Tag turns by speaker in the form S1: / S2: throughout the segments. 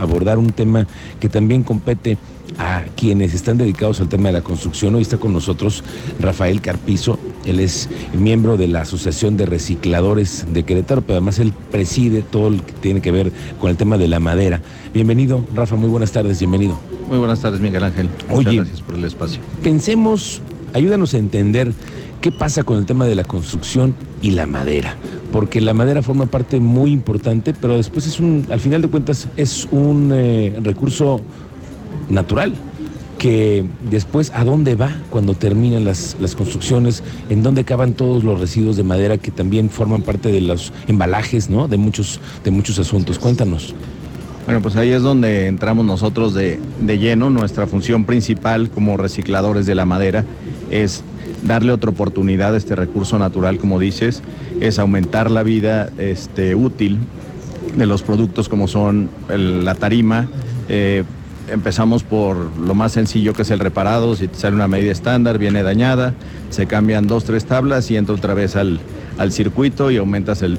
S1: abordar un tema que también compete a quienes están dedicados al tema de la construcción. Hoy está con nosotros Rafael Carpizo, él es miembro de la Asociación de Recicladores de Querétaro, pero además él preside todo lo que tiene que ver con el tema de la madera. Bienvenido, Rafa, muy buenas tardes, bienvenido.
S2: Muy buenas tardes, Miguel Ángel.
S1: Muchas
S2: gracias por el espacio.
S1: Pensemos, ayúdanos a entender qué pasa con el tema de la construcción y la madera, porque la madera forma parte muy importante, pero después es un, al final de cuentas, es un eh, recurso natural que después a dónde va cuando terminan las, las, construcciones, en dónde acaban todos los residuos de madera que también forman parte de los embalajes, ¿no? De muchos, de muchos asuntos. Cuéntanos.
S2: Bueno, pues ahí es donde entramos nosotros de, de lleno. Nuestra función principal como recicladores de la madera es darle otra oportunidad a este recurso natural, como dices, es aumentar la vida este, útil de los productos como son la tarima, eh, empezamos por lo más sencillo que es el reparado, si sale una medida estándar, viene dañada, se cambian dos, tres tablas y entra otra vez al, circuito y aumentas el,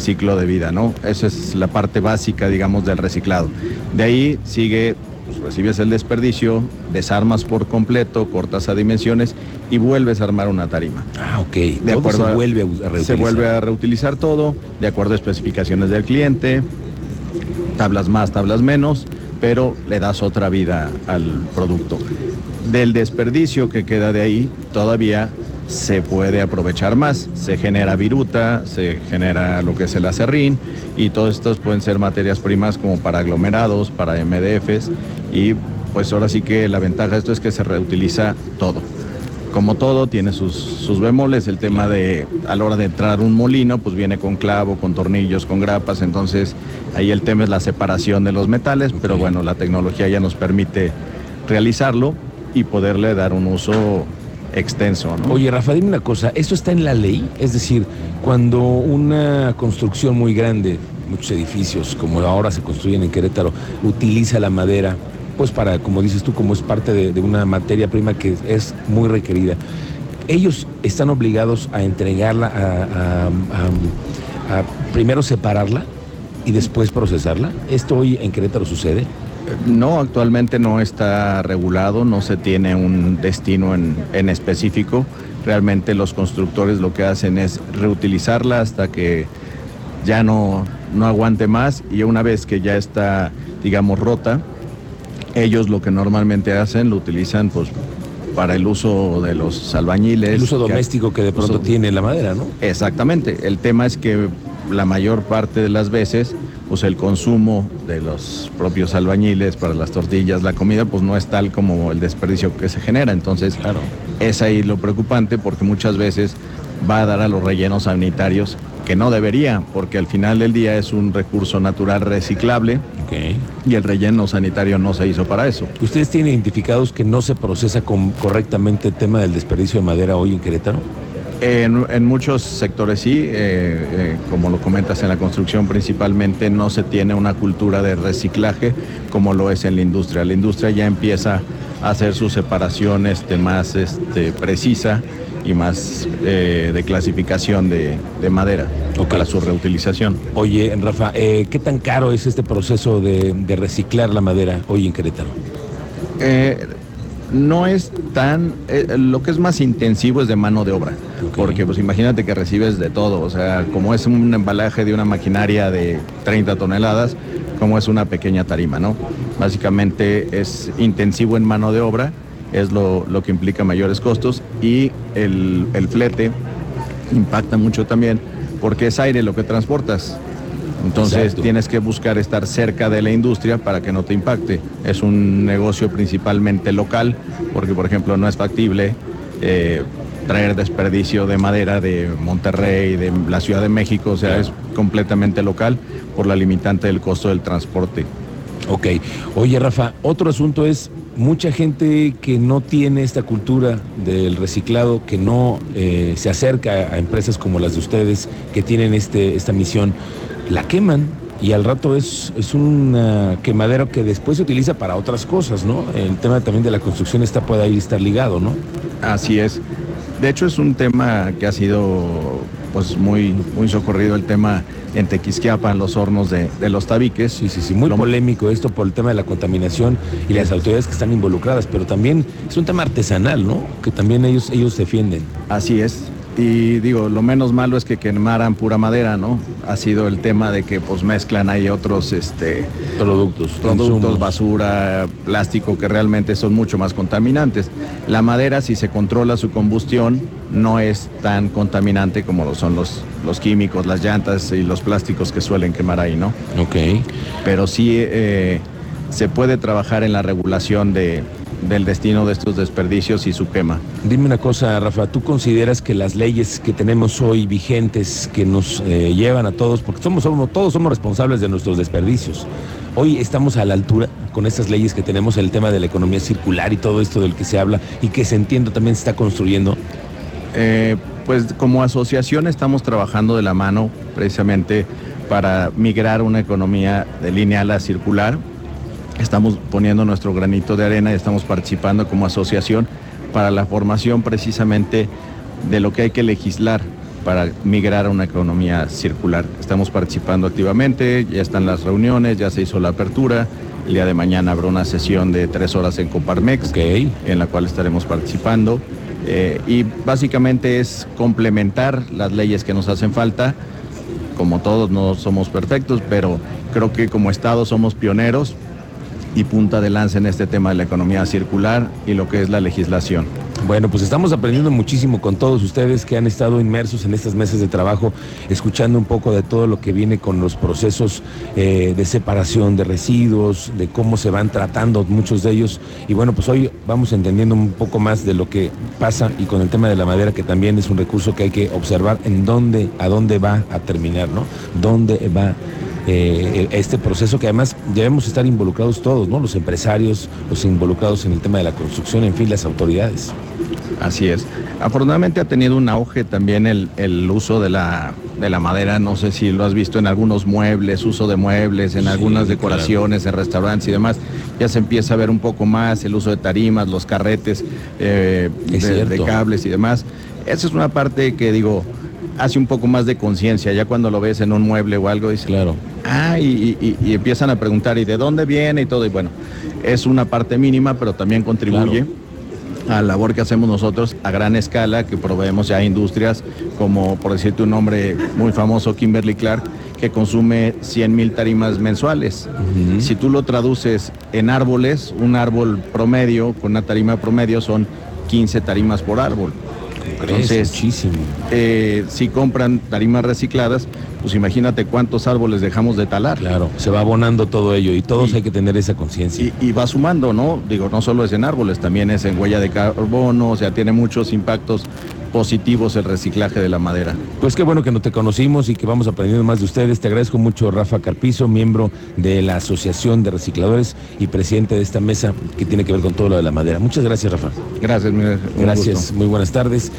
S2: ciclo de vida, ¿no? Esa es la parte básica, digamos, del reciclado. De ahí sigue, pues, recibes el desperdicio, desarmas por completo, cortas a dimensiones y vuelves a armar una tarima.
S1: Ah, ok. De acuerdo se vuelve a reutilizar.
S2: Se vuelve a reutilizar todo, de acuerdo a especificaciones del cliente, tablas más, tablas menos pero le das otra vida al producto. Del desperdicio que queda de ahí, todavía se puede aprovechar más. Se genera viruta, se genera lo que es el acerrín y todos estos pueden ser materias primas como para aglomerados, para MDFs y pues ahora sí que la ventaja de esto es que se reutiliza todo como todo, tiene sus, sus bemoles. El tema de, a la hora de entrar un molino, pues viene con clavo, con tornillos, con grapas. Entonces, ahí el tema es la separación de los metales, pero bueno, la tecnología ya nos permite realizarlo y poderle dar un uso extenso.
S1: Oye, Rafa, dime una cosa, ¿esto está en la ley? Es decir, cuando una construcción muy grande, muchos edificios, como ahora se construyen en Querétaro, utiliza la madera, pues para, como dices tú, como es parte de, una materia prima que es muy requerida. Ellos están obligados a entregarla, a, primero separarla y después procesarla. ¿Esto hoy en Querétaro sucede?
S2: No, actualmente no está regulado, no se tiene un destino en, en, específico. Realmente los constructores lo que hacen es reutilizarla hasta que ya no, no aguante más y una vez que ya está, digamos, rota, ellos lo que normalmente hacen lo utilizan pues para el uso de los albañiles.
S1: El uso doméstico que, de pronto tiene la madera, ¿no?
S2: Exactamente. El tema es que la mayor parte de las veces, pues el consumo de los propios albañiles para las tortillas, la comida, pues no es tal como el desperdicio que se genera. Entonces, claro. es ahí lo preocupante porque muchas veces va a dar a los rellenos sanitarios que no debería, porque al final del día es un recurso natural reciclable y el relleno sanitario no se hizo para eso.
S1: ¿Ustedes tienen identificados que no se procesa correctamente el tema del desperdicio de madera hoy en Querétaro?
S2: En, muchos sectores sí, eh, eh, como lo comentas en la construcción principalmente, no se tiene una cultura de reciclaje como lo es en la industria. La industria ya empieza a hacer su separación este, más este, precisa y más eh, de clasificación de, madera para su reutilización.
S1: Oye, Rafa, ¿qué tan caro es este proceso de, reciclar la madera hoy en Querétaro?
S2: No es tan, lo que es más intensivo es de mano de obra, porque pues imagínate que recibes de todo, o sea, como es un embalaje de una maquinaria de 30 toneladas, como es una pequeña tarima, ¿no? Básicamente es intensivo en mano de obra es lo, que implica mayores costos y el, flete impacta mucho también porque es aire lo que transportas. Entonces tienes que buscar estar cerca de la industria para que no te impacte. Es un negocio principalmente local porque, por ejemplo, no es factible eh, traer desperdicio de madera de Monterrey, de la Ciudad de México, o sea, es completamente local por la limitante del costo del transporte.
S1: Ok. Oye, Rafa, otro asunto es mucha gente que no tiene esta cultura del reciclado, que no eh, se acerca a empresas como las de ustedes, que tienen este, esta misión, la queman y al rato es, es un quemadero que después se utiliza para otras cosas, ¿no? El tema también de la construcción está, puede ahí estar ligado, ¿no?
S2: Así es. De hecho es un tema que ha sido pues muy, muy socorrido el tema en Tequisquiapan, los hornos de, los tabiques.
S1: Sí, sí, sí, muy polémico esto por el tema de la contaminación y las autoridades que están involucradas, pero también es un tema artesanal, ¿no? Que también ellos, ellos defienden.
S2: Así es, y digo, lo menos malo es que quemaran pura madera, ¿no? Ha sido el tema de que pues mezclan ahí otros este,
S1: productos,
S2: productos, basura, plástico que realmente son mucho más contaminantes. La madera, si se controla su combustión, no es tan contaminante como lo son los, los químicos, las llantas y los plásticos que suelen quemar ahí, ¿no?
S1: Ok.
S2: Pero sí eh, se puede trabajar en la regulación de, del destino de estos desperdicios y su quema.
S1: Dime una cosa, Rafa, ¿tú consideras que las leyes que tenemos hoy vigentes, que nos eh, llevan a todos, porque somos, somos, todos somos responsables de nuestros desperdicios, hoy estamos a la altura con estas leyes que tenemos, el tema de la economía circular y todo esto del que se habla y que se entiende también se está construyendo?
S2: Eh, pues como asociación estamos trabajando de la mano precisamente para migrar una economía de lineal a circular Estamos poniendo nuestro granito de arena y estamos participando como asociación para la formación precisamente de lo que hay que legislar para migrar a una economía circular. Estamos participando activamente, ya están las reuniones, ya se hizo la apertura. El día de mañana habrá una sesión de tres horas en Coparmex, en la cual estaremos participando. Eh, y básicamente es complementar las leyes que nos hacen falta. Como todos no somos perfectos, pero creo que como Estado somos pioneros y punta de lanza en este tema de la economía circular y lo que es la legislación.
S1: Bueno, pues estamos aprendiendo muchísimo con todos ustedes que han estado inmersos en estas meses de trabajo, escuchando un poco de todo lo que viene con los procesos eh, de separación de residuos, de cómo se van tratando muchos de ellos. Y bueno, pues hoy vamos entendiendo un poco más de lo que pasa y con el tema de la madera, que también es un recurso que hay que observar en dónde, a dónde va a terminar, ¿no? ¿Dónde va eh, este proceso que además debemos estar involucrados todos, ¿no? Los empresarios, los involucrados en el tema de la construcción, en fin, las autoridades.
S2: Así es. Afortunadamente ha tenido un auge también el, uso de la, de la, madera, no sé si lo has visto en algunos muebles, uso de muebles, en algunas decoraciones, en restaurantes y demás. Ya se empieza a ver un poco más el uso de tarimas, los carretes eh, de, cables y demás. Esa es una parte que digo, hace un poco más de conciencia, ya cuando lo ves en un mueble o algo, dices,
S1: claro.
S2: ah, y, empiezan a preguntar, ¿y de dónde viene? Y todo, y bueno, es una parte mínima, pero también contribuye. a la labor que hacemos nosotros a gran escala, que proveemos ya a industrias como, por decirte un nombre muy famoso, Kimberly Clark, que consume 100 mil tarimas mensuales. Si tú lo traduces en árboles, un árbol promedio, con una tarima promedio, son 15 tarimas por árbol.
S1: Entonces, muchísimo.
S2: Eh, si compran tarimas recicladas, pues imagínate cuántos árboles dejamos de talar.
S1: Claro, se va abonando todo ello y todos hay que tener esa conciencia.
S2: Y, va sumando, ¿no? Digo, no solo es en árboles, también es en huella de carbono, o sea, tiene muchos impactos positivos el reciclaje de la madera.
S1: Pues qué bueno que no te conocimos y que vamos aprendiendo más de ustedes. Te agradezco mucho, Rafa Carpizo, miembro de la Asociación de Recicladores y presidente de esta mesa que tiene que ver con todo lo de la madera. Muchas gracias, Rafa.
S2: Gracias,
S1: Gracias, muy buenas tardes.